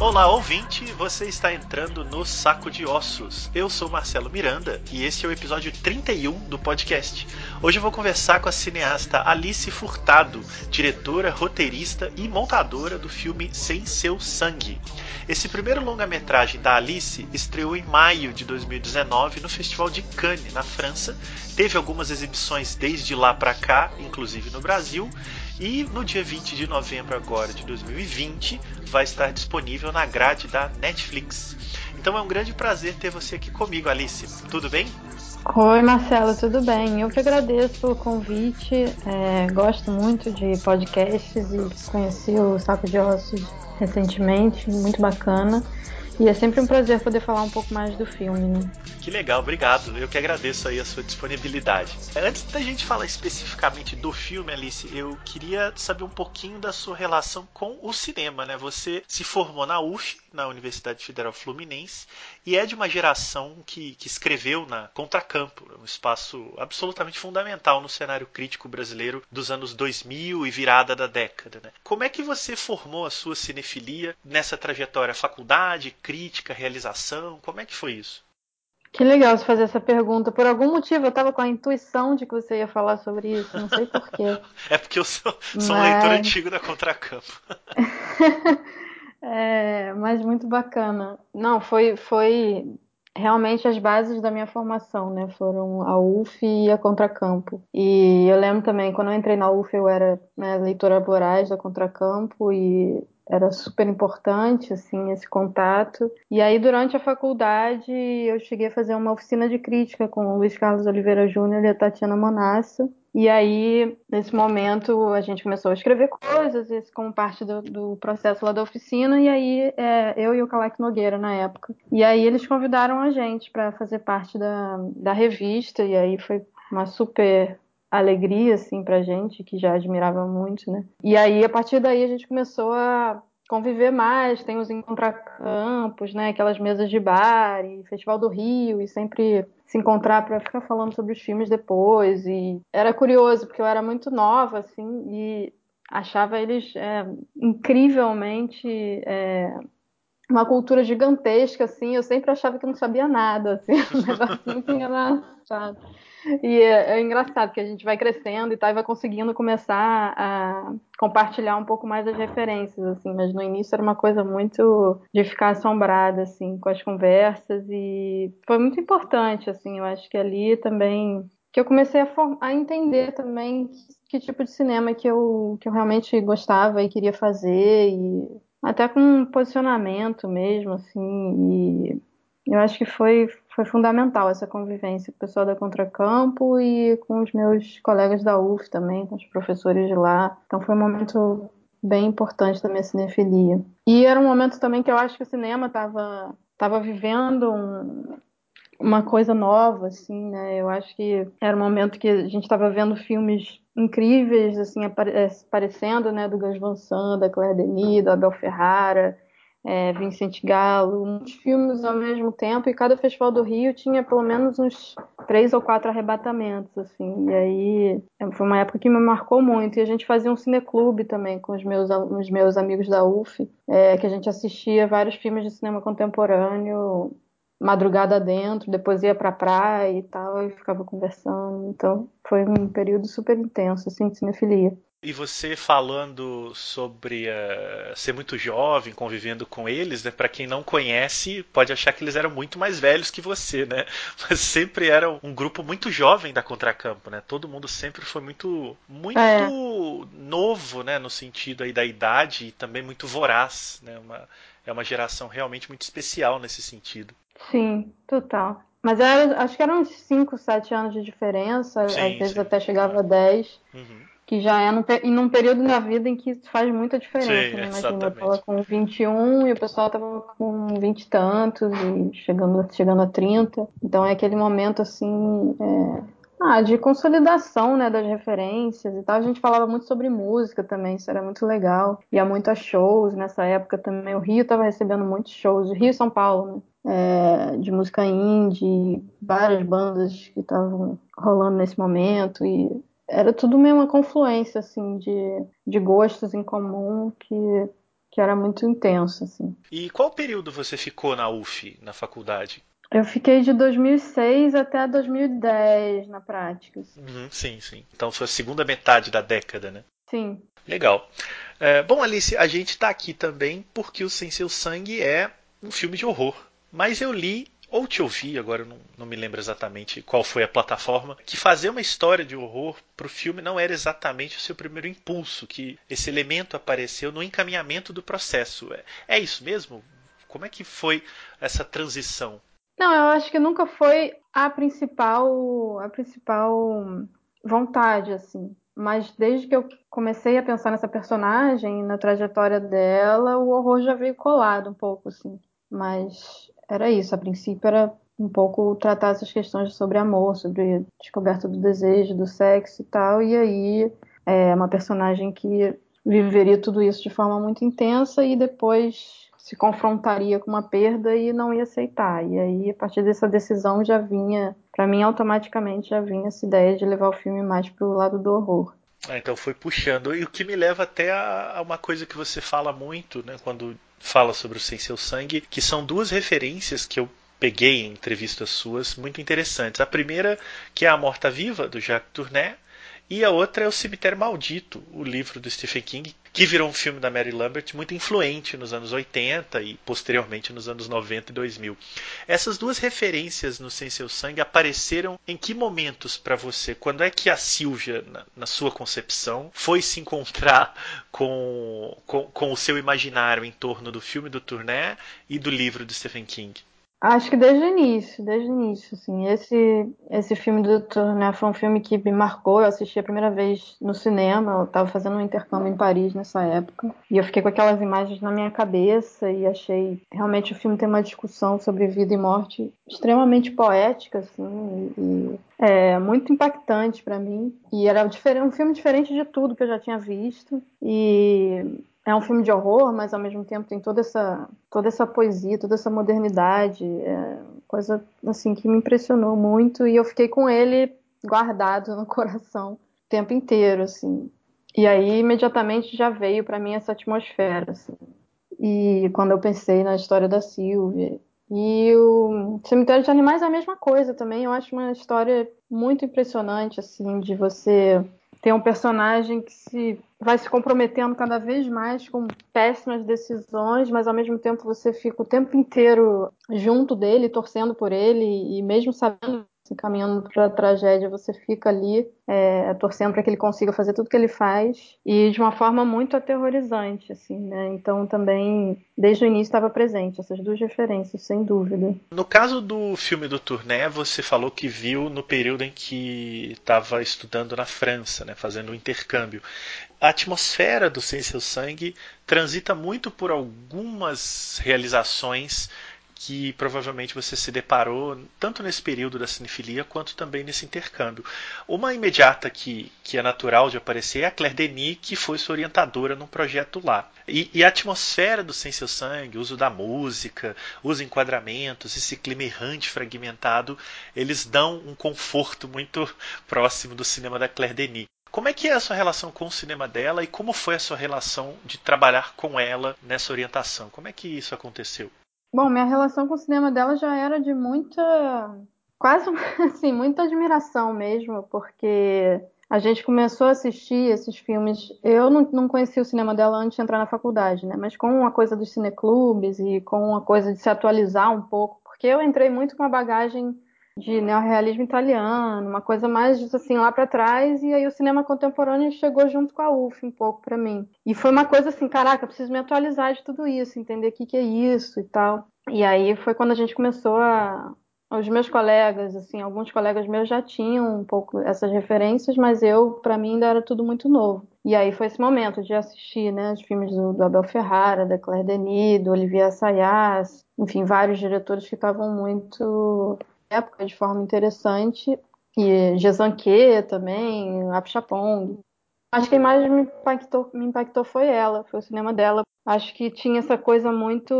Olá, ouvinte, você está entrando no Saco de Ossos. Eu sou Marcelo Miranda e este é o episódio 31 do podcast. Hoje eu vou conversar com a cineasta Alice Furtado, diretora, roteirista e montadora do filme Sem Seu Sangue. Esse primeiro longa-metragem da Alice estreou em maio de 2019 no Festival de Cannes, na França. Teve algumas exibições desde lá para cá, inclusive no Brasil, e no dia 20 de novembro agora de 2020 vai estar disponível na grade da Netflix. Então é um grande prazer ter você aqui comigo, Alice. Tudo bem? Oi, Marcelo, tudo bem? Eu que agradeço pelo convite. É, gosto muito de podcasts e conheci o Saco de Ossos recentemente, muito bacana. E é sempre um prazer poder falar um pouco mais do filme, né? Que legal, obrigado. Eu que agradeço aí a sua disponibilidade. Antes da gente falar especificamente do filme, Alice, eu queria saber um pouquinho da sua relação com o cinema, né? Você se formou na UF, na Universidade Federal Fluminense, e é de uma geração que, que escreveu na Contracampo, um espaço absolutamente fundamental no cenário crítico brasileiro dos anos 2000 e virada da década. Né? Como é que você formou a sua cinefilia nessa trajetória? Faculdade, crítica, realização? Como é que foi isso? Que legal você fazer essa pergunta. Por algum motivo eu estava com a intuição de que você ia falar sobre isso, não sei porquê. é porque eu sou, sou Mas... um leitor antigo da Contracampo. É, mas muito bacana. Não, foi, foi realmente as bases da minha formação, né? Foram a UF e a Contracampo. E eu lembro também, quando eu entrei na UF, eu era né, leitora voraz da Contracampo e era super importante assim esse contato. E aí durante a faculdade eu cheguei a fazer uma oficina de crítica com o Luiz Carlos Oliveira Júnior e a Tatiana Monassa. E aí, nesse momento, a gente começou a escrever coisas, isso como parte do, do processo lá da oficina, e aí é, eu e o Kalek Nogueira na época. E aí eles convidaram a gente para fazer parte da, da revista, e aí foi uma super alegria, assim, pra gente, que já admirava muito, né? E aí, a partir daí, a gente começou a conviver mais, tem os encontracampos, né? Aquelas mesas de bar, e Festival do Rio, e sempre se encontrar para ficar falando sobre os filmes depois. E era curioso, porque eu era muito nova, assim, e achava eles é, incrivelmente. É, uma cultura gigantesca, assim, eu sempre achava que não sabia nada, assim, um negócio muito engraçado. E é, é, engraçado que a gente vai crescendo e tá, e vai conseguindo começar a compartilhar um pouco mais as referências, assim, mas no início era uma coisa muito de ficar assombrada, assim, com as conversas e foi muito importante, assim, eu acho que ali também que eu comecei a, a entender também que, que, tipo de cinema que eu, que eu realmente gostava e queria fazer e até com um posicionamento mesmo, assim, e eu acho que foi, foi fundamental essa convivência com o pessoal da Contracampo e com os meus colegas da UF também, com os professores de lá. Então foi um momento bem importante da minha cinefilia. E era um momento também que eu acho que o cinema estava tava vivendo um, uma coisa nova, assim, né? Eu acho que era um momento que a gente estava vendo filmes incríveis, assim, aparecendo, né? Do Gus Van Sant, da Claire Denis, da Abel Ferrara, é, Vincent Gallo, muitos filmes ao mesmo tempo, e cada festival do Rio tinha pelo menos uns três ou quatro arrebatamentos, assim, e aí é, foi uma época que me marcou muito, e a gente fazia um cineclube também com os meus, os meus amigos da UF, é, que a gente assistia vários filmes de cinema contemporâneo madrugada dentro, depois ia pra praia e tal, e ficava conversando, então foi um período super intenso, assim, de cinefilia. E você falando sobre uh, ser muito jovem, convivendo com eles, né? Para quem não conhece, pode achar que eles eram muito mais velhos que você, né? Mas sempre era um grupo muito jovem da Contracampo, né? Todo mundo sempre foi muito muito é. novo, né? No sentido aí da idade e também muito voraz, né? Uma, é uma geração realmente muito especial nesse sentido. Sim, total. Mas era, acho que eram uns 5, 7 anos de diferença, sim, às vezes sim. até chegava a 10. Uhum que já é num, em um período na vida em que faz muita diferença. Sim, né? Imagina, eu tava com 21 e o pessoal tava com 20 e tantos e chegando, chegando a 30. Então é aquele momento assim. É, Ah, de consolidação, né, das referências e tal. A gente falava muito sobre música também, isso era muito legal. Ia muito a shows nessa época também. O Rio estava recebendo muitos shows, Rio e São Paulo, né? É, de música indie, várias bandas que estavam rolando nesse momento e era tudo meio uma confluência assim de, de gostos em comum que que era muito intenso assim. E qual período você ficou na UF, na faculdade? Eu fiquei de 2006 até 2010 na prática. Uhum, sim, sim. Então foi a segunda metade da década, né? Sim. Legal. É, bom, Alice, a gente está aqui também porque o Sem Seu Sangue é um filme de horror. Mas eu li ou te ouvi, agora não, não, me lembro exatamente qual foi a plataforma, que fazer uma história de horror para o filme não era exatamente o seu primeiro impulso, que esse elemento apareceu no encaminhamento do processo. É, é isso mesmo? Como é que foi essa transição? Não, eu acho que nunca foi a principal, a principal vontade, assim. Mas desde que eu comecei a pensar nessa personagem, na trajetória dela, o horror já veio colado um pouco, assim. Mas era isso, a princípio era um pouco tratar essas questões sobre amor, sobre descoberta do desejo, do sexo e tal. E aí é uma personagem que viveria tudo isso de forma muito intensa e depois se confrontaria com uma perda e não ia aceitar. E aí, a partir dessa decisão, já vinha, para mim, automaticamente já vinha essa ideia de levar o filme mais para o lado do horror. Ah, então foi puxando. E o que me leva até a, a uma coisa que você fala muito, né, quando fala sobre o Sem Seu Sangue, que são duas referências que eu peguei em entrevistas suas muito interessantes. A primeira, que é A Morta Viva, do Jacques Tourneur, e a outra é O Cemitério Maldito, o livro do Stephen King, que virou um filme da Mary Lambert muito influente nos anos 80 e posteriormente nos anos 90 e 2000. Essas duas referências no Sem Seu Sangue apareceram em que momentos para você? Quando é que a Silvia, na, na, sua concepção, foi se encontrar com, com, com o seu imaginário em torno do filme do Tourneur e do livro do Stephen King? Acho que desde o início, desde o início, assim. Esse, esse filme do Dr. Né, foi um filme que me marcou. Eu assisti a primeira vez no cinema. Eu estava fazendo um intercâmbio em Paris nessa época. E eu fiquei com aquelas imagens na minha cabeça e achei realmente o filme tem uma discussão sobre vida e morte extremamente poética, assim, e é, muito impactante para mim. E era um filme diferente de tudo que eu já tinha visto. E é um filme de horror, mas ao mesmo tempo tem toda essa, toda essa poesia, toda essa modernidade, é coisa assim que me impressionou muito e eu fiquei com ele guardado no coração o tempo inteiro, assim. E aí imediatamente já veio para mim essa atmosfera, assim. E quando eu pensei na história da Silvia e o Cemitério de Animais é a mesma coisa também. Eu acho uma história muito impressionante, assim, de você tem um personagem que se vai se comprometendo cada vez mais com péssimas decisões, mas ao mesmo tempo você fica o tempo inteiro junto dele, torcendo por ele e mesmo sabendo se caminhando para a tragédia, você fica ali é, torcendo para que ele consiga fazer tudo que ele faz e de uma forma muito aterrorizante, assim, né? Então também desde o início estava presente essas duas referências, sem dúvida. No caso do filme do Tourné, você falou que viu no período em que estava estudando na França, né, fazendo um intercâmbio. A atmosfera do Sem Seu Sangue transita muito por algumas realizações que provavelmente você se deparou tanto nesse período da cinefilia quanto também nesse intercâmbio. Uma imediata que, que é natural de aparecer é a Claire Denis, que foi sua orientadora num projeto lá. E, e a atmosfera do Sem Seu Sangue, o uso da música, os enquadramentos, esse clima errante, fragmentado, eles dão um conforto muito próximo do cinema da Claire Denis. Como é que é a sua relação com o cinema dela e como foi a sua relação de trabalhar com ela nessa orientação? Como é que isso aconteceu? Bom, minha relação com o cinema dela já era de muita. quase assim, muita admiração mesmo, porque a gente começou a assistir esses filmes. Eu não, não conhecia o cinema dela antes de entrar na faculdade, né? Mas com a coisa dos cineclubes e com a coisa de se atualizar um pouco, porque eu entrei muito com uma bagagem de neorrealismo italiano, uma coisa mais assim lá para trás, e aí o cinema contemporâneo chegou junto com a UF um pouco para mim. E foi uma coisa assim, caraca, preciso me atualizar de tudo isso, entender o que, que é isso e tal. E aí foi quando a gente começou a os meus colegas, assim, alguns colegas meus já tinham um pouco essas referências, mas eu, para mim, ainda era tudo muito novo. E aí foi esse momento de assistir, né, os filmes do, do Abel Ferrara, da Claire Denis, do Olivier Assayas, enfim, vários diretores que estavam muito época de forma interessante. e Jezanque também, Apchapong. Acho que quem mais me impactou, me impactou foi ela, foi o cinema dela. Acho que tinha essa coisa muito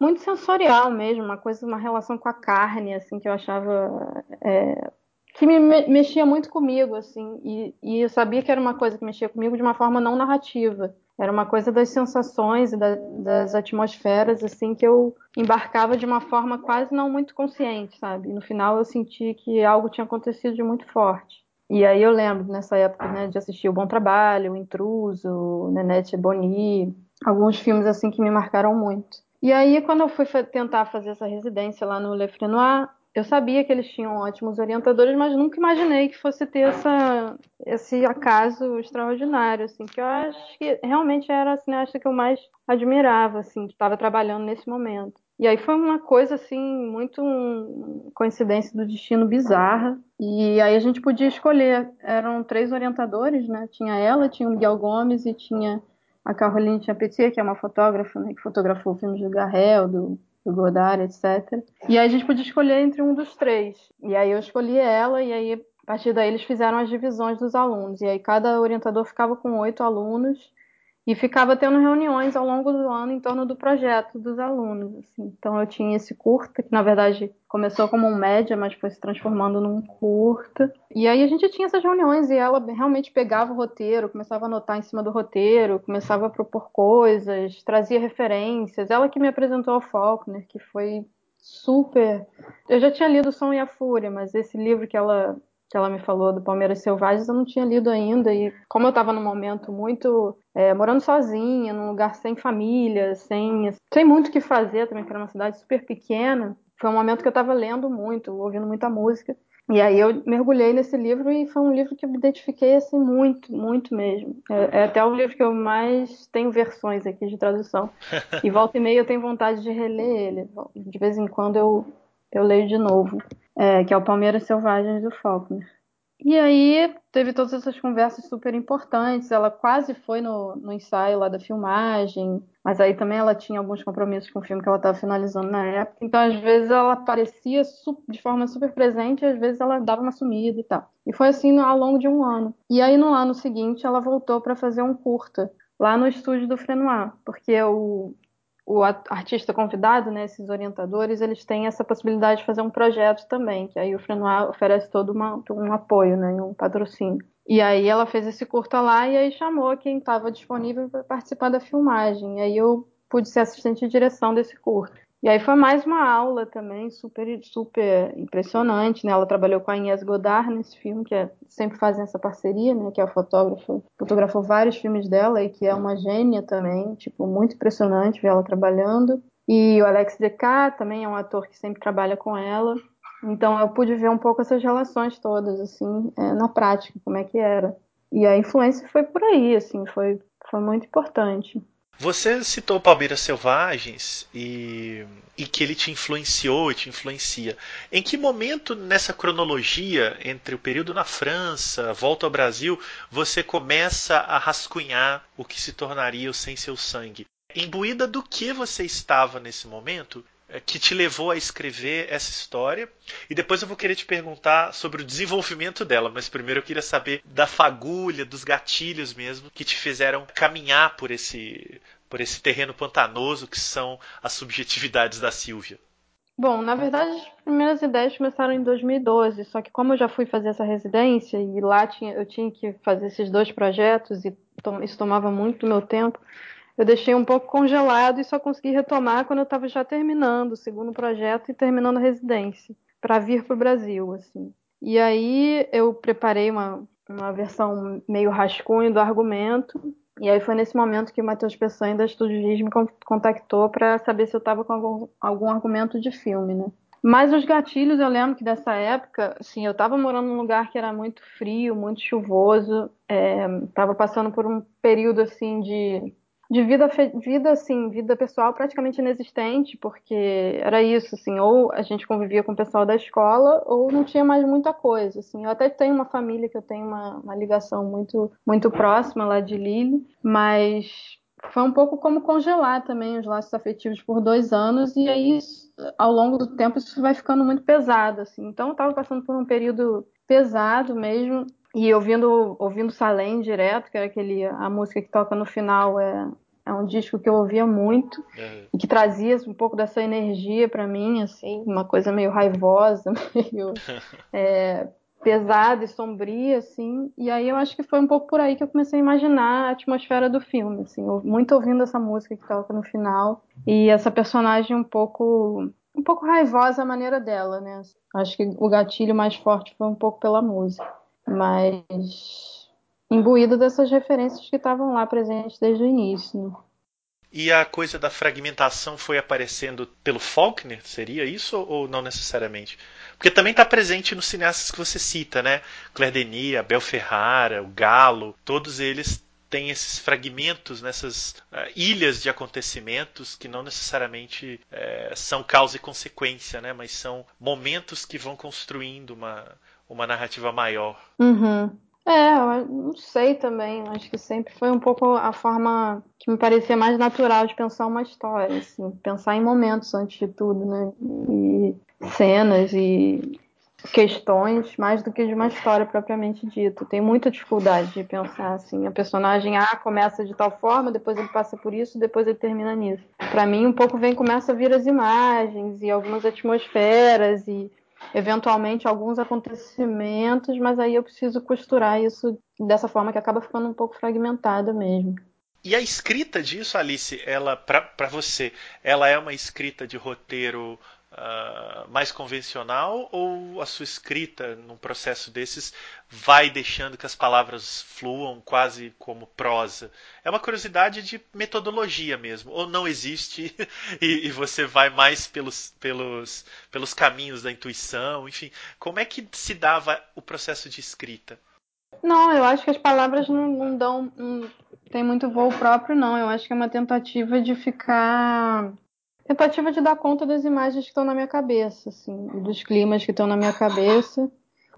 muito sensorial mesmo, uma coisa, uma relação com a carne, assim, que eu achava é, que me mexia muito comigo, assim, e, e eu sabia que era uma coisa que mexia comigo de uma forma não narrativa. Era uma coisa das sensações e da, das atmosferas, assim, que eu embarcava de uma forma quase não muito consciente, sabe? E no final eu senti que algo tinha acontecido de muito forte. E aí eu lembro, nessa época, né, de assistir O Bom Trabalho, O Intruso, Nenete Boni, alguns filmes, assim, que me marcaram muito. E aí, quando eu fui tentar fazer essa residência lá no Le Frenoir, eu sabia que eles tinham ótimos orientadores, mas nunca imaginei que fosse ter essa, esse acaso extraordinário, assim, que eu acho que realmente era a cineasta que eu mais admirava, assim, que estava trabalhando nesse momento. E aí foi uma coisa, assim, muito um, coincidência do destino bizarra. E aí a gente podia escolher. Eram três orientadores, né? Tinha ela, tinha o Miguel Gomes e tinha a Caroline Champetier, que é uma fotógrafa, né? Que fotografou filmes do Garrel, do do Godard, etc. E aí a gente podia escolher entre um dos três. E aí eu escolhi ela, e aí a partir daí eles fizeram as divisões dos alunos. E aí cada orientador ficava com oito alunos e ficava tendo reuniões ao longo do ano em torno do projeto dos alunos. Assim. Então eu tinha esse curta, que na verdade começou como um média, mas foi se transformando num curta. E aí a gente tinha essas reuniões e ela realmente pegava o roteiro, começava a anotar em cima do roteiro, começava a propor coisas, trazia referências. Ela que me apresentou ao Faulkner, que foi super. Eu já tinha lido Som e a Fúria, mas esse livro que ela que ela me falou do Palmeiras Selvagens, eu não tinha lido ainda. E como eu estava num momento muito. É, morando sozinha, num lugar sem família, sem, sem muito o que fazer também, que era uma cidade super pequena, foi um momento que eu estava lendo muito, ouvindo muita música. E aí eu mergulhei nesse livro e foi um livro que eu me identifiquei assim muito, muito mesmo. É, é até o livro que eu mais tenho versões aqui de tradução. E volta e meia eu tenho vontade de reler ele. De vez em quando eu, eu leio de novo é, que é o Palmeiras Selvagens do Faulkner. E aí teve todas essas conversas super importantes. Ela quase foi no, no ensaio lá da filmagem, mas aí também ela tinha alguns compromissos com o filme que ela estava finalizando na época. Então, às vezes, ela aparecia de forma super presente, às vezes ela dava uma sumida e tal. E foi assim ao longo de um ano. E aí, no ano seguinte, ela voltou para fazer um curta lá no estúdio do Frenoir, porque o, o artista convidado, né, esses orientadores, eles têm essa possibilidade de fazer um projeto também, que aí o Frenoir oferece todo uma, um apoio, né, um patrocínio. E aí ela fez esse curta lá e aí chamou quem estava disponível para participar da filmagem. E aí eu pude ser assistente de direção desse curta. E aí foi mais uma aula também, super, super impressionante, né? Ela trabalhou com a Inês Godard nesse filme, que é, sempre fazem essa parceria, né? Que é a fotógrafa, fotografou vários filmes dela e que é uma gênia também, tipo, muito impressionante ver ela trabalhando. E o Alex Decá também é um ator que sempre trabalha com ela. Então eu pude ver um pouco essas relações todas, assim, é, na prática, como é que era. E a influência foi por aí, assim, foi, foi muito importante. Você citou Palmeiras Selvagens e, e que ele te influenciou e te influencia. Em que momento nessa cronologia entre o período na França, volta ao Brasil, você começa a rascunhar o que se tornaria o Sem Seu Sangue? Imbuída do que você estava nesse momento que te levou a escrever essa história. E depois eu vou querer te perguntar sobre o desenvolvimento dela, mas primeiro eu queria saber da fagulha, dos gatilhos mesmo que te fizeram caminhar por esse por esse terreno pantanoso que são as subjetividades da Silvia. Bom, na verdade, as primeiras ideias começaram em 2012, só que como eu já fui fazer essa residência e lá tinha, eu tinha que fazer esses dois projetos e isso tomava muito meu tempo, eu deixei um pouco congelado e só consegui retomar quando eu estava já terminando o segundo projeto e terminando a residência, para vir para o Brasil, assim. E aí eu preparei uma, uma versão meio rascunho do argumento, e aí foi nesse momento que o Matheus Peçanha da Estúdio me contactou para saber se eu estava com algum, algum argumento de filme, né? Mas os gatilhos, eu lembro que dessa época, assim, eu estava morando num lugar que era muito frio, muito chuvoso, estava é, passando por um período, assim, de de vida, vida assim, vida pessoal praticamente inexistente, porque era isso, assim, ou a gente convivia com o pessoal da escola, ou não tinha mais muita coisa, assim. Eu até tenho uma família que eu tenho uma, uma ligação muito, muito próxima lá de Lille, mas foi um pouco como congelar também os laços afetivos por dois anos, e aí ao longo do tempo isso vai ficando muito pesado, assim. Então eu estava passando por um período pesado mesmo e ouvindo ouvindo Salem direto, que era aquele a música que toca no final é é um disco que eu ouvia muito é. e que trazia um pouco dessa energia para mim, assim, uma coisa meio raivosa, meio é, pesada e sombria, assim. E aí eu acho que foi um pouco por aí que eu comecei a imaginar a atmosfera do filme, assim, muito ouvindo essa música que toca no final e essa personagem um pouco um pouco raivosa a maneira dela, né? Acho que o gatilho mais forte foi um pouco pela música, mas imbuído dessas referências que estavam lá presentes desde o início. E a coisa da fragmentação foi aparecendo pelo Faulkner? Seria isso ou não necessariamente? Porque também está presente nos cineastas que você cita, né? Claire Denis, Abel Ferrara, o Galo, todos eles têm esses fragmentos nessas uh, ilhas de acontecimentos que não necessariamente uh, são causa e consequência, né? Mas são momentos que vão construindo uma, uma narrativa maior. Uhum. É, eu não sei também. Acho que sempre foi um pouco a forma que me parecia mais natural de pensar uma história, assim, pensar em momentos antes de tudo, né? E cenas e questões mais do que de uma história propriamente dita. Tenho muita dificuldade de pensar assim, a personagem A começa de tal forma, depois ele passa por isso, depois ele termina nisso. Para mim, um pouco vem começa a vir as imagens e algumas atmosferas e eventualmente alguns acontecimentos, mas aí eu preciso costurar isso dessa forma que acaba ficando um pouco fragmentada mesmo. E a escrita disso, Alice, ela para você, ela é uma escrita de roteiro uh, mais convencional ou a sua escrita num processo desses vai deixando que as palavras fluam quase como prosa? É uma curiosidade de metodologia mesmo, ou não existe e, e você vai mais pelos, pelos, pelos caminhos da intuição, enfim. Como é que se dava o processo de escrita? Não, eu acho que as palavras não, não dão. Não tem muito voo próprio, não. Eu acho que é uma tentativa de ficar tentativa de dar conta das imagens que estão na minha cabeça, assim, dos climas que estão na minha cabeça.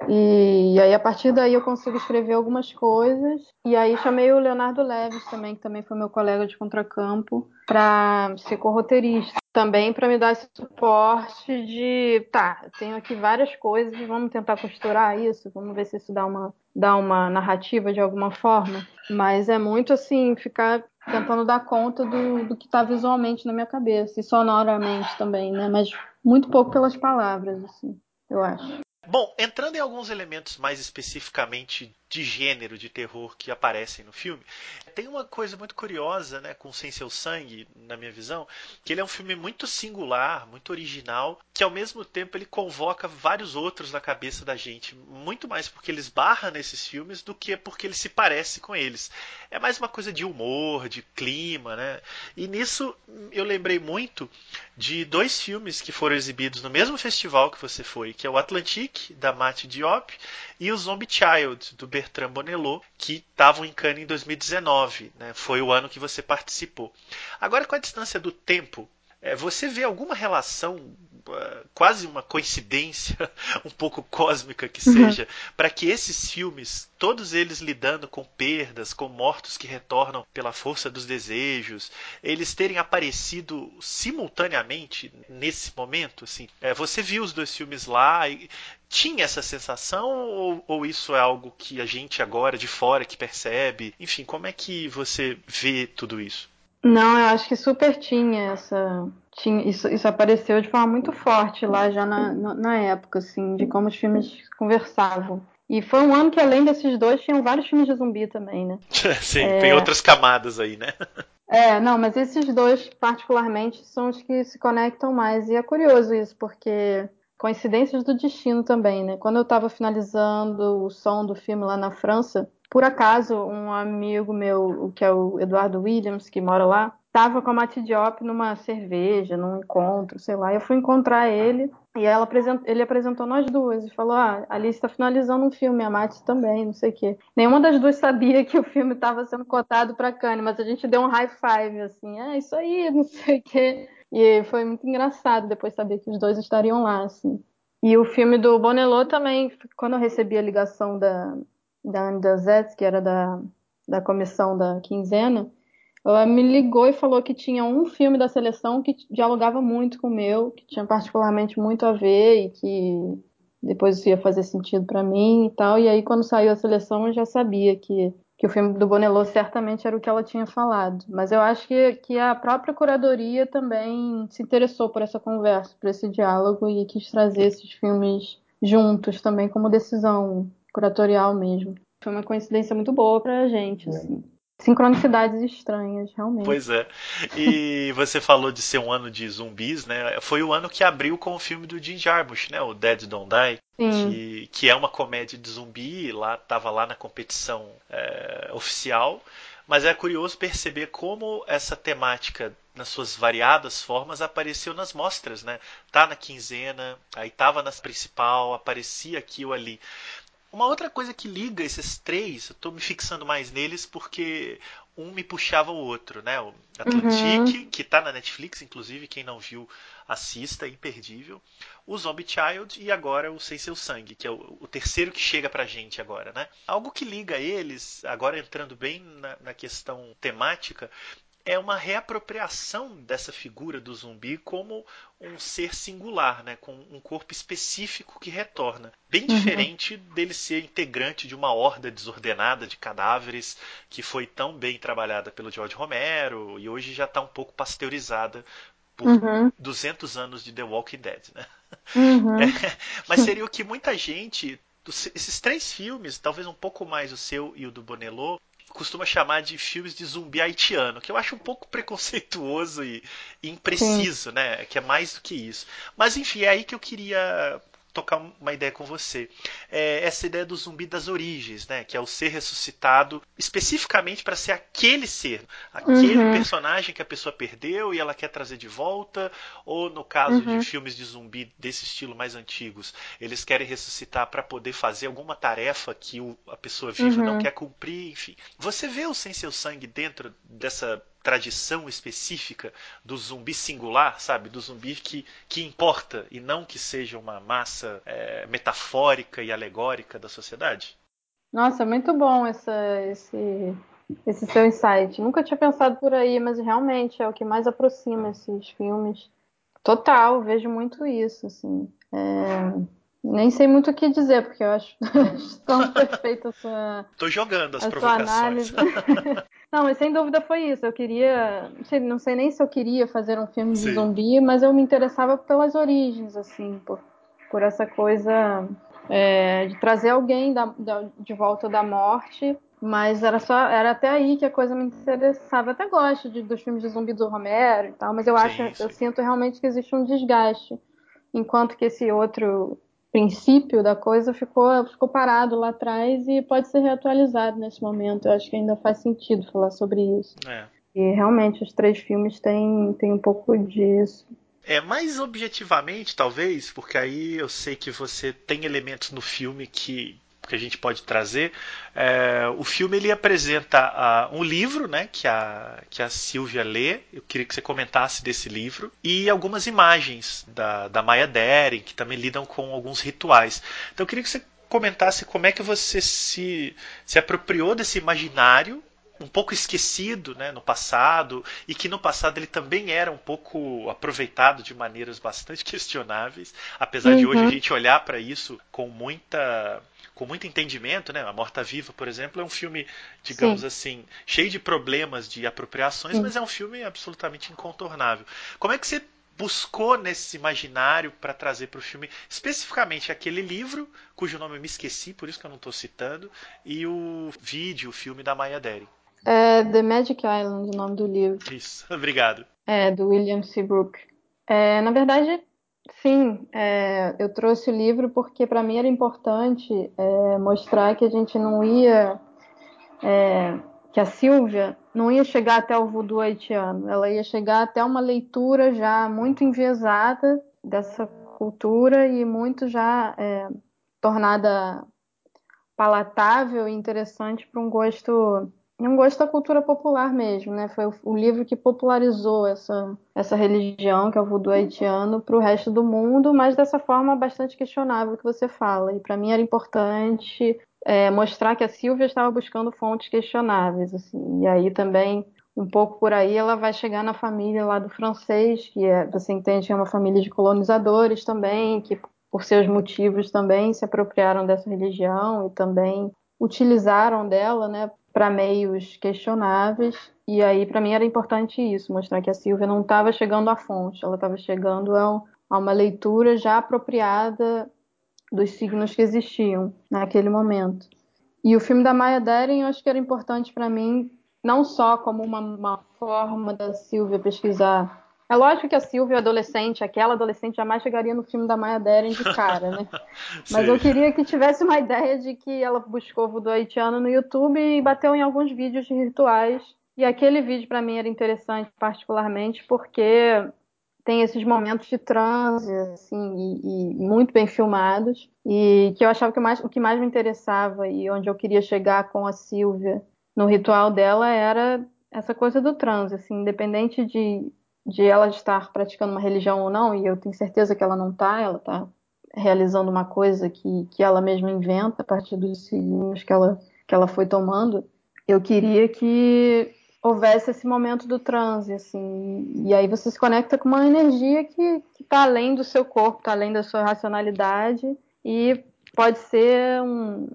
E, e, aí, a partir daí, eu consigo escrever algumas coisas. E aí, chamei o Leonardo Leves também, que também foi meu colega de contracampo, para ser corroteirista. Também para me dar esse suporte de, tá, tenho aqui várias coisas, vamos tentar costurar isso, vamos ver se isso dá uma, dá uma narrativa de alguma forma. Mas é muito assim, ficar tentando dar conta do, do que está visualmente na minha cabeça e sonoramente também, né? Mas muito pouco pelas palavras, assim, eu acho. Bom, entrando em alguns elementos mais especificamente de gênero de terror que aparecem no filme, tem uma coisa muito curiosa, né, com Sem Seu Sangue, na minha visão, que ele é um filme muito singular, muito original, que ao mesmo tempo ele convoca vários outros na cabeça da gente, muito mais porque ele esbarra nesses filmes do que porque ele se parece com eles. É mais uma coisa de humor, de clima, né? E nisso eu lembrei muito de dois filmes que foram exibidos no mesmo festival que você foi, que é o Atlantique, da Mate Diop, e o Zombie Child, do Bertrand Bonello, que estavam em Cannes em 2019. Né? Foi o ano que você participou. Agora, com a distância do tempo, é, você vê alguma relação, uh, quase uma coincidência, um pouco cósmica que uhum. seja, uhum. para que esses filmes, todos eles lidando com perdas, com mortos que retornam pela força dos desejos, eles terem aparecido simultaneamente nesse momento? Assim, é, você viu os dois filmes lá e tinha essa sensação ou, ou, isso é algo que a gente agora de fora que percebe? Enfim, como é que você vê tudo isso? Não, eu acho que super tinha essa. Tinha, isso, isso apareceu de forma muito forte lá já na, na, época, assim, de como os filmes conversavam. E foi um ano que, além desses dois, tinham vários filmes de zumbi também, né? Sim, é... tem outras camadas aí, né? É, não, mas esses dois, particularmente, são os que se conectam mais. E é curioso isso, porque coincidências do destino também, né? Quando eu estava finalizando o som do filme lá na França, por acaso, um amigo meu, que é o Eduardo Williams, que mora lá, estava com a Mati Diop numa cerveja, num encontro, sei lá. Eu fui encontrar ele e ela ele apresentou nós duas e falou: Ah, a Alice está finalizando um filme, a Mati também, não sei o quê. Nenhuma das duas sabia que o filme estava sendo cotado para Cannes, mas a gente deu um high five, assim, é isso aí, não sei o quê. E foi muito engraçado depois saber que os dois estariam lá, assim. E o filme do Bonello também, quando eu recebi a ligação da, da Anne que era da, da comissão da quinzena, Ela me ligou e falou que tinha um filme da seleção que dialogava muito com o meu, que tinha particularmente muito a ver e que depois ia fazer sentido para mim e tal. E aí, quando saiu a seleção, eu já sabia que, que o filme do Bonello certamente era o que ela tinha falado. Mas eu acho que, que a própria curadoria também se interessou por essa conversa, por esse diálogo e quis trazer esses filmes juntos também como decisão curatorial mesmo. Foi uma coincidência muito boa pra gente, assim sincronicidades estranhas, realmente. Pois é. E você falou de ser um ano de zumbis, né? Foi o ano que abriu com o filme do Jim Jarmusch, né? O Dead Don't Die. Que, que, é uma comédia de zumbi, lá tava lá na competição é, oficial. Mas é curioso perceber como essa temática, nas suas variadas formas, apareceu nas mostras, né? Tá na quinzena, aí tava nas principal, aparecia aqui ou ali. Uma outra coisa que liga esses três, eu tô me fixando mais neles porque um me puxava o outro, né? O Atlantic, uhum. que tá na Netflix, inclusive, quem não viu, assista, é imperdível. O Zombie Child e agora o Sem Seu Sangue, que é o, o terceiro que chega pra gente agora, né? Algo que liga eles, agora entrando bem na, na questão temática, é uma reapropriação dessa figura do zumbi como um ser singular, né, com um corpo específico que retorna. Bem uhum. diferente dele ser integrante de uma horda desordenada de cadáveres que foi tão bem trabalhada pelo George Romero e hoje já está um pouco pasteurizada por uhum. 200 anos de The Walking Dead. Né? Uhum. É, mas seria o que muita gente esses três filmes, talvez um pouco mais o seu e o do Bonello, costuma chamar de filmes de zumbi haitiano, que eu acho um pouco preconceituoso e, e impreciso, Sim. né? Que é mais do que isso. Mas enfim, é aí que eu queria tocar uma ideia com você. É essa ideia do zumbi das origens, né? Que é o ser ressuscitado especificamente para ser aquele ser, aquele uhum. personagem que a pessoa perdeu e ela quer trazer de volta, ou no caso uhum. de filmes de zumbi desse estilo mais antigos, eles querem ressuscitar para poder fazer alguma tarefa que o, a pessoa viva uhum. não quer cumprir, enfim. Você vê o Sem Seu Sangue dentro dessa tradição específica do zumbi singular, sabe? Do zumbi que, que importa e não que seja uma massa é, metafórica e alegórica da sociedade? Nossa, muito bom essa, esse, esse seu insight. Nunca tinha pensado por aí, mas realmente é o que mais aproxima esses filmes. Total, vejo muito isso, assim. É... Nem sei muito o que dizer, porque eu acho tão perfeita a sua. Tô jogando as provocações. Não, mas sem dúvida foi isso. Eu queria. Não sei, não sei nem se eu queria fazer um filme Sim. de zumbi, mas eu me interessava pelas origens, assim, por, por essa coisa é, de trazer alguém da, da, de volta da morte. Mas era só. Era até aí que a coisa me interessava. Eu até gosto de, dos filmes de zumbi do Romero e tal, mas eu acho, sim, sim. eu sinto realmente que existe um desgaste. Enquanto que esse outro princípio da coisa ficou, ficou parado lá atrás e pode ser reatualizado nesse momento. Eu acho que ainda faz sentido falar sobre isso. É. E realmente os três filmes têm, têm um pouco disso. É, mais objetivamente, talvez, porque aí eu sei que você tem elementos no filme que, que a gente pode trazer. É, o filme ele apresenta uh, um livro, né, que a que a Silvia lê. Eu queria que você comentasse desse livro e algumas imagens da da Maya Deren que também lidam com alguns rituais. Então eu queria que você comentasse como é que você se se apropriou desse imaginário um pouco esquecido né, no passado e que no passado ele também era um pouco aproveitado de maneiras bastante questionáveis, apesar uhum. de hoje a uhum. gente olhar para isso com muita com muito entendimento, né? A Morta Viva, por exemplo, é um filme, digamos Sim. assim, cheio de problemas de apropriações, Sim. mas é um filme absolutamente incontornável. Como é que você buscou nesse imaginário para trazer para o filme especificamente aquele livro, cujo nome eu me esqueci, por isso que eu não estou citando, e o vídeo, o filme da Maya Deren? É The Magic Island, o nome do livro. Isso, obrigado. É, do William Seabrook. É, na verdade, Sim, é, eu trouxe o livro porque para mim era importante é, mostrar que a gente não ia, é, que a Silvia não ia chegar até o voodoo haitiano, ela ia chegar até uma leitura já muito enviesada dessa cultura e muito já é, tornada palatável e interessante para um gosto é um gosto da cultura popular mesmo, né? Foi o, livro que popularizou essa, essa religião, que é o voodoo haitiano, para o resto do mundo, mas dessa forma bastante questionável que você fala. E para mim era importante é, mostrar que a Silvia estava buscando fontes questionáveis, assim. E aí também um pouco por aí ela vai chegar na família lá do francês, que é, você entende que é uma família de colonizadores também, que por seus motivos também se apropriaram dessa religião e também utilizaram dela, né, para meios questionáveis. E aí, para mim, era importante isso, mostrar que a Silvia não estava chegando à fonte, ela estava chegando a, a uma leitura já apropriada dos signos que existiam naquele momento. E o filme da Maya Deren eu acho que era importante para mim não só como uma, uma, forma da Silvia pesquisar. É lógico que a Silvia adolescente, aquela adolescente, jamais chegaria no filme da Maya Deren de cara, né? Mas eu queria que tivesse uma ideia de que ela buscou voodoo haitiano no YouTube e bateu em alguns vídeos de rituais. E aquele vídeo para mim era interessante particularmente porque tem esses momentos de transe, assim, e, e, muito bem filmados, e que eu achava que mais, o que mais me interessava e onde eu queria chegar com a Silvia no ritual dela era essa coisa do transe, assim, independente de, de ela estar praticando uma religião ou não, e eu tenho certeza que ela não está, ela está realizando uma coisa que, que ela mesma inventa a partir dos signos que ela, que ela foi tomando, eu queria que houvesse esse momento do transe, assim, e aí você se conecta com uma energia que está além do seu corpo, está além da sua racionalidade, e pode ser um,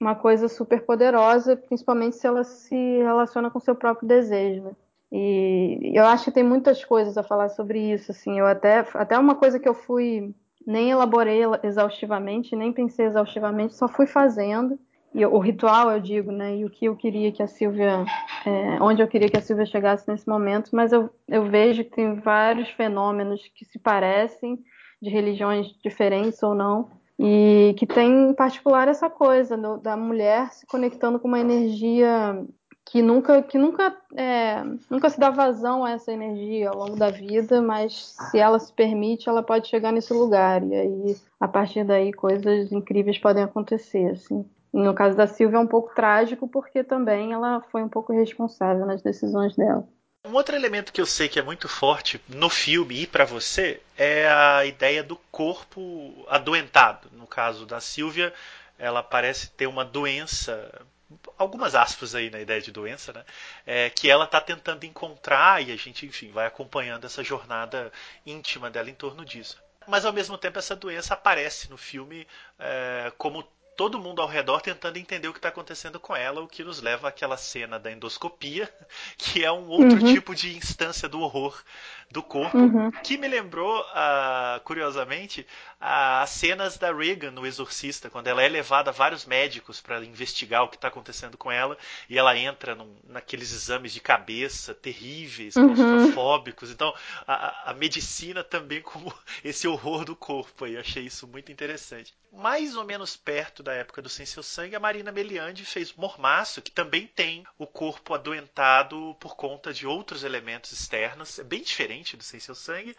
uma coisa super poderosa, principalmente se ela se relaciona com seu próprio desejo. Né? E eu acho que tem muitas coisas a falar sobre isso. Assim, eu até até uma coisa que eu fui nem elaborei exaustivamente, nem pensei exaustivamente, só fui fazendo. E o ritual, eu digo, né? E o que eu queria que a Silvia, é, onde eu queria que a Silvia chegasse nesse momento, mas eu, eu vejo que tem vários fenômenos que se parecem, de religiões diferentes ou não, e que tem em particular essa coisa do, da mulher se conectando com uma energia que nunca, que nunca, é, nunca se dá vazão a essa energia ao longo da vida, mas se ela se permite, ela pode chegar nesse lugar. E aí, a partir daí, coisas incríveis podem acontecer. Assim. No caso da Silvia é um pouco trágico, porque também ela foi um pouco responsável nas decisões dela. Um outro elemento que eu sei que é muito forte no filme e para você é a ideia do corpo adoentado. No caso da Silvia, ela parece ter uma doença, algumas aspas aí na ideia de doença, né? É, que ela está tentando encontrar e a gente, enfim, vai acompanhando essa jornada íntima dela em torno disso. Mas ao mesmo tempo essa doença aparece no filme é, como todo mundo ao redor tentando entender o que está acontecendo com ela, o que nos leva àquela cena da endoscopia, que é um outro uhum. tipo de instância do horror do corpo, uhum. que me lembrou, uh, curiosamente, as cenas da Regan no Exorcista, quando ela é levada a vários médicos para investigar o que está acontecendo com ela, e ela entra num, naqueles exames de cabeça terríveis, uhum. claustrofóbicos. Então, a, a, medicina também como esse horror do corpo aí, achei isso muito interessante. Mais ou menos perto da época do Sem Seu Sangue, a Marina Meliandi fez Mormaço, que também tem o corpo adoentado por conta de outros elementos externos, é bem diferente do Sem Seu Sangue,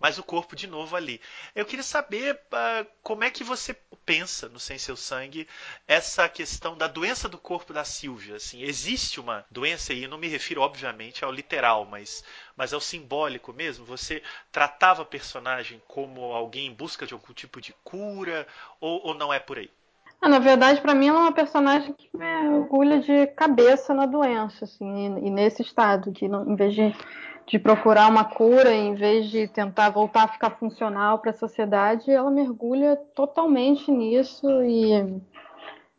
mas o corpo de novo ali. Eu queria saber uh, como é que você pensa no Sem Seu Sangue essa questão da doença do corpo da Silvia. Assim, existe uma doença, e eu não me refiro, obviamente, ao literal, mas, mas ao simbólico mesmo. Você tratava a personagem como alguém em busca de algum tipo de cura, ou, ou não é por aí? Ah, na verdade, para mim, ela é uma personagem que mergulha de cabeça na doença, assim, e, e nesse estado, não, em vez de de procurar uma cura em vez de tentar voltar a ficar funcional para a sociedade, ela mergulha totalmente nisso e,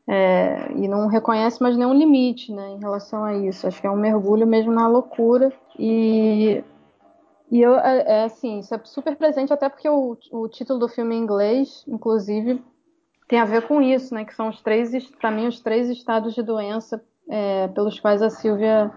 é, e não reconhece mais nenhum limite né, em relação a isso. Acho que é um mergulho mesmo na loucura e, e eu, é, é assim, isso é super presente até porque o, o título do filme em inglês, inclusive, tem a ver com isso, né? Que são os três, para mim, os três estados de doença é, pelos quais a Silvia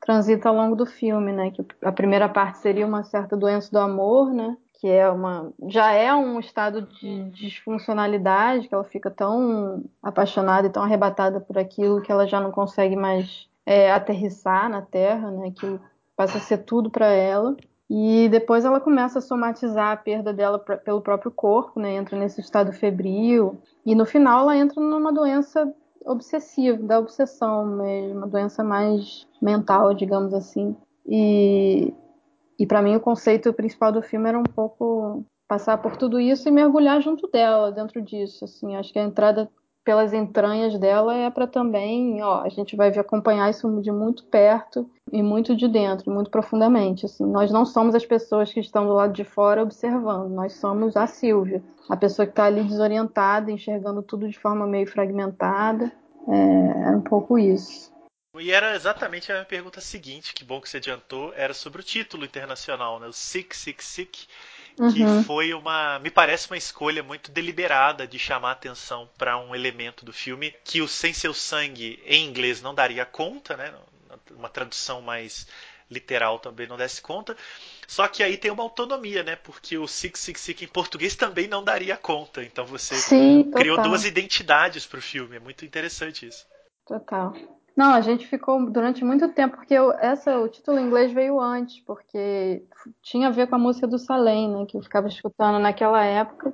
transita ao longo do filme, né? Que a primeira parte seria uma certa doença do amor, né? Que é uma, já é um estado de disfuncionalidade, que ela fica tão apaixonada e tão arrebatada por aquilo que ela já não consegue mais é, aterrissar na Terra, né? Que passa a ser tudo para ela. E depois ela começa a somatizar a perda dela pelo próprio corpo, né? Entra nesse estado febril. E no final ela entra numa doença obsessivo, da obsessão mesmo, uma doença mais mental, digamos assim. E, e para mim o conceito principal do filme era um pouco passar por tudo isso e mergulhar junto dela, dentro disso, assim. Acho que a entrada pelas entranhas dela é para também, ó, a gente vai acompanhar isso de muito perto e muito de dentro, muito profundamente. Assim, nós não somos as pessoas que estão do lado de fora observando, nós somos a Silvia, a pessoa que está ali desorientada, enxergando tudo de forma meio fragmentada. É, é um pouco isso. E era exatamente a minha pergunta seguinte, que bom que você adiantou, era sobre o título internacional, né? O Sick, Sick, Sick que uhum. foi uma, me parece uma escolha muito deliberada de chamar atenção para um elemento do filme que o Sem Seu Sangue em inglês não daria conta, né? Uma tradução mais literal também não desse conta. Só que aí tem uma autonomia, né? Porque o Six Six Six em português também não daria conta. Então você Sim, criou duas identidades para o filme. É muito interessante isso. Total. Não, a gente ficou durante muito tempo, porque eu, essa, o título em inglês veio antes, porque tinha a ver com a música do Salem, né, que eu ficava escutando naquela época.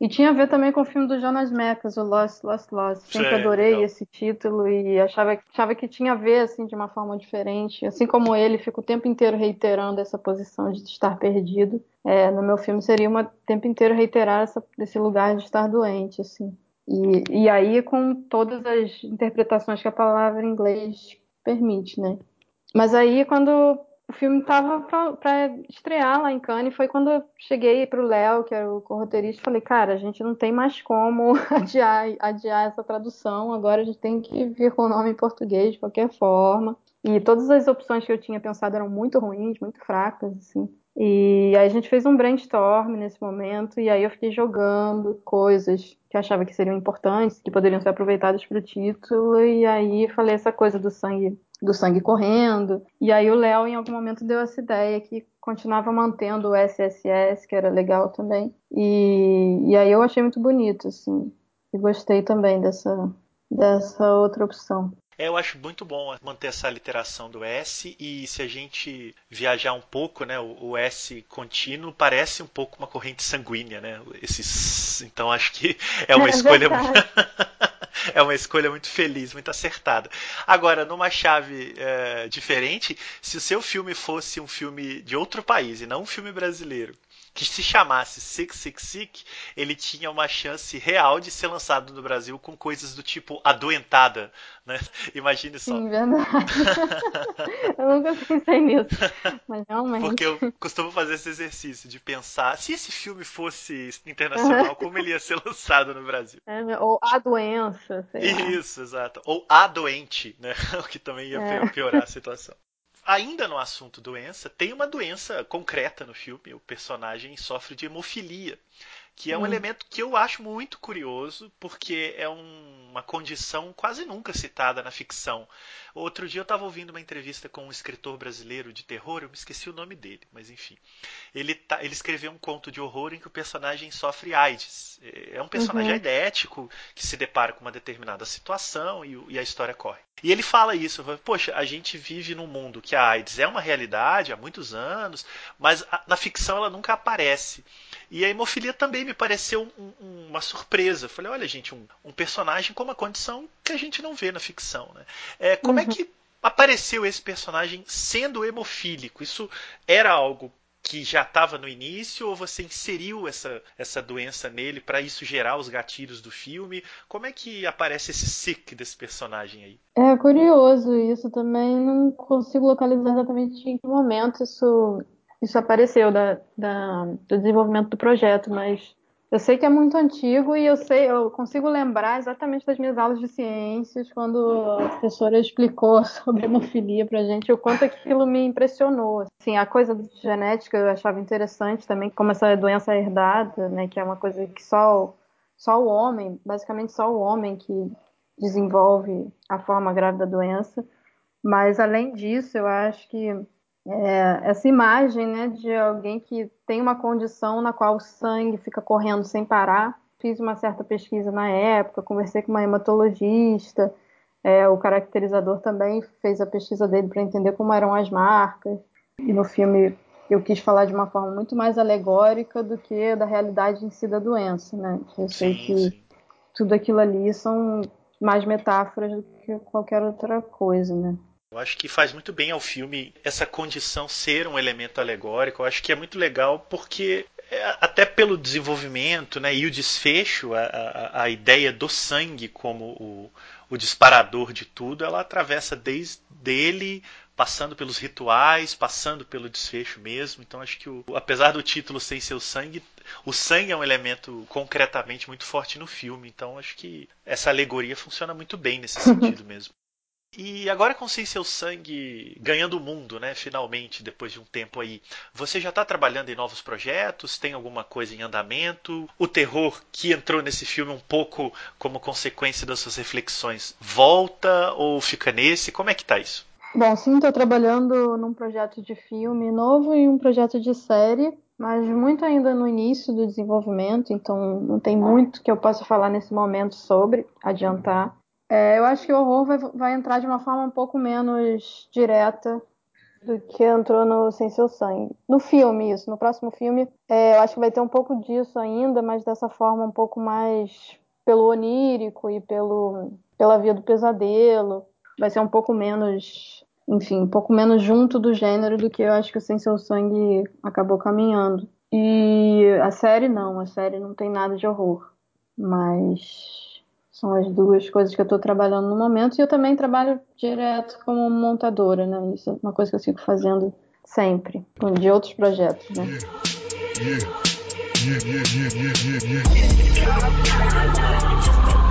E tinha a ver também com o filme do Jonas Mekas, o Lost, Lost, Lost. Sempre adorei legal. esse título e achava, achava que tinha a ver, assim, de uma forma diferente. Assim como ele, fica o tempo inteiro reiterando essa posição de estar perdido. É, no meu filme seria o tempo inteiro reiterar essa, esse lugar de estar doente, assim. E, e aí com todas as interpretações que a palavra em inglês permite, né? Mas aí quando o filme estava para estrear lá em Cannes, foi quando eu cheguei para o Léo, que era o roteirista, e falei, cara, a gente não tem mais como adiar, adiar essa tradução, agora a gente tem que vir com o nome em português de qualquer forma. E todas as opções que eu tinha pensado eram muito ruins, muito fracas, assim. E aí a gente fez um brainstorm nesse momento, e aí eu fiquei jogando coisas que eu achava que seriam importantes, que poderiam ser aproveitadas para o título, e aí falei essa coisa do sangue do sangue correndo. E aí o Léo em algum momento deu essa ideia que continuava mantendo o SSS, que era legal também. E, e aí eu achei muito bonito, assim. E gostei também dessa, dessa outra opção. É, eu acho muito bom manter essa literação do S e se a gente viajar um pouco, né, o, o S contínuo parece um pouco uma corrente sanguínea, né? Esses, então acho que é uma é escolha é uma escolha muito feliz, muito acertada. Agora, numa chave é, diferente, se o seu filme fosse um filme de outro país e não um filme brasileiro, que se chamasse Six Six Six, ele tinha uma chance real de ser lançado no Brasil com coisas do tipo adoentada, né? Imagine só. Sim, verdade. eu nunca pensei nisso, mas realmente. Porque eu costumo fazer esse exercício de pensar, se esse filme fosse internacional, como ele ia ser lançado no Brasil? É, ou a doença, sei Isso, lá. exato. Ou a doente, né? O que também ia é. piorar a situação. Ainda no assunto doença, tem uma doença concreta no filme. O personagem sofre de hemofilia que é um hum. elemento que eu acho muito curioso, porque é um, uma condição quase nunca citada na ficção. Outro dia eu estava ouvindo uma entrevista com um escritor brasileiro de terror, eu me esqueci o nome dele, mas enfim. Ele, tá, ele escreveu um conto de horror em que o personagem sofre AIDS. É um personagem uhum. que se depara com uma determinada situação e, e a história corre. E ele fala isso, fala, poxa, a gente vive num mundo que a AIDS é uma realidade há muitos anos, mas a, na ficção ela nunca aparece. E a hemofilia também me pareceu um, um, uma surpresa. Eu falei, olha, gente, um, um, personagem com uma condição que a gente não vê na ficção. Né? É, como é uhum. é que apareceu esse personagem sendo hemofílico? Isso era algo que já estava no início ou você inseriu essa, essa doença nele para isso gerar os gatilhos do filme? Como é que aparece esse sick desse personagem aí? É curioso isso também, não consigo localizar exatamente em que momento isso isso apareceu da, da, do desenvolvimento do projeto, mas eu sei que é muito antigo e eu sei, eu consigo lembrar exatamente das minhas aulas de ciências quando a professora explicou sobre hemofilia pra gente, o quanto aquilo me impressionou. Assim, a coisa genética eu achava interessante também, como essa doença herdada, né, que é uma coisa que só só o homem, basicamente só o homem que desenvolve a forma grave da doença. Mas além disso, eu acho que é, essa imagem né, de alguém que tem uma condição na qual o sangue fica correndo sem parar. Fiz uma certa pesquisa na época, conversei com uma hematologista, é, o caracterizador também fez a pesquisa dele para entender como eram as marcas. E no filme eu quis falar de uma forma muito mais alegórica do que da realidade em si da doença, né? Eu sei sim, que sim. tudo aquilo ali são mais metáforas do que qualquer outra coisa, né? Eu acho que faz muito bem ao filme essa condição ser um elemento alegórico. Eu acho que é muito legal porque é, até pelo desenvolvimento né, e o desfecho, a, a, a ideia do sangue como o, o disparador de tudo, ela atravessa desde ele passando pelos rituais, passando pelo desfecho mesmo. Então acho que o, apesar do título sem seu sangue, o sangue é um elemento concretamente muito forte no filme. Então acho que essa alegoria funciona muito bem nesse sentido mesmo. E agora com Sem Seu Sangue ganhando o mundo, né? Finalmente, depois de um tempo aí. Você já está trabalhando em novos projetos? Tem alguma coisa em andamento? O terror que entrou nesse filme um pouco como consequência das suas reflexões volta ou fica nesse? Como é que tá isso? Bom, sim, estou trabalhando num projeto de filme novo e um projeto de série, mas muito ainda no início do desenvolvimento, então não tem muito que eu possa falar nesse momento sobre, adiantar. É, eu acho que o horror vai, vai, entrar de uma forma um pouco menos direta do que entrou no Sem Seu Sangue. No filme, isso. No próximo filme, é, eu acho que vai ter um pouco disso ainda, mas dessa forma um pouco mais pelo onírico e pelo, pela via do pesadelo vai ser um pouco menos, enfim, um pouco menos junto do gênero do que eu acho que o Sem Seu Sangue acabou caminhando. E a série não, a série não tem nada de horror, mas são as duas coisas que eu estou trabalhando no momento e eu também trabalho direto como montadora, né? Isso é uma coisa que eu sigo fazendo sempre, de outros projetos, né? Yeah, yeah, yeah,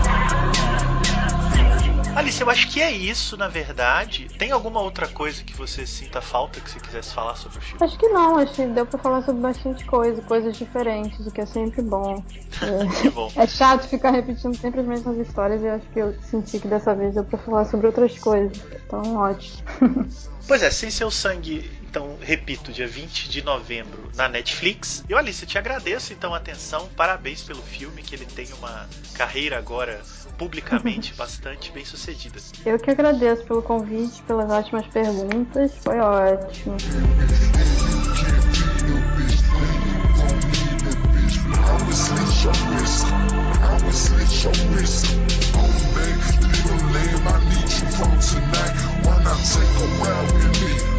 Alice, eu acho que é isso, na verdade. Tem alguma outra coisa que você sinta falta que você quisesse falar sobre o filme? Acho que não, acho que deu pra falar sobre bastante coisa, coisas diferentes, o que é sempre bom. É, bom. é chato ficar repetindo sempre as mesmas histórias e eu acho que eu senti que dessa vez deu pra falar sobre outras coisas. Então, ótimo. Pois é, Sem Seu Sangue, então, repito, dia 20 de novembro na Netflix. E Alice, te agradeço então a atenção, parabéns pelo filme, que ele tem uma carreira agora publicamente bastante bem sucedida. Eu que agradeço pelo convite, pelas ótimas perguntas, foi ótimo.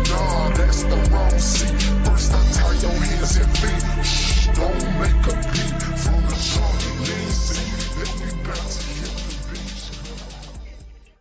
Nah, that's the wrong seat. First I tie your hands and feet. Shh, don't make a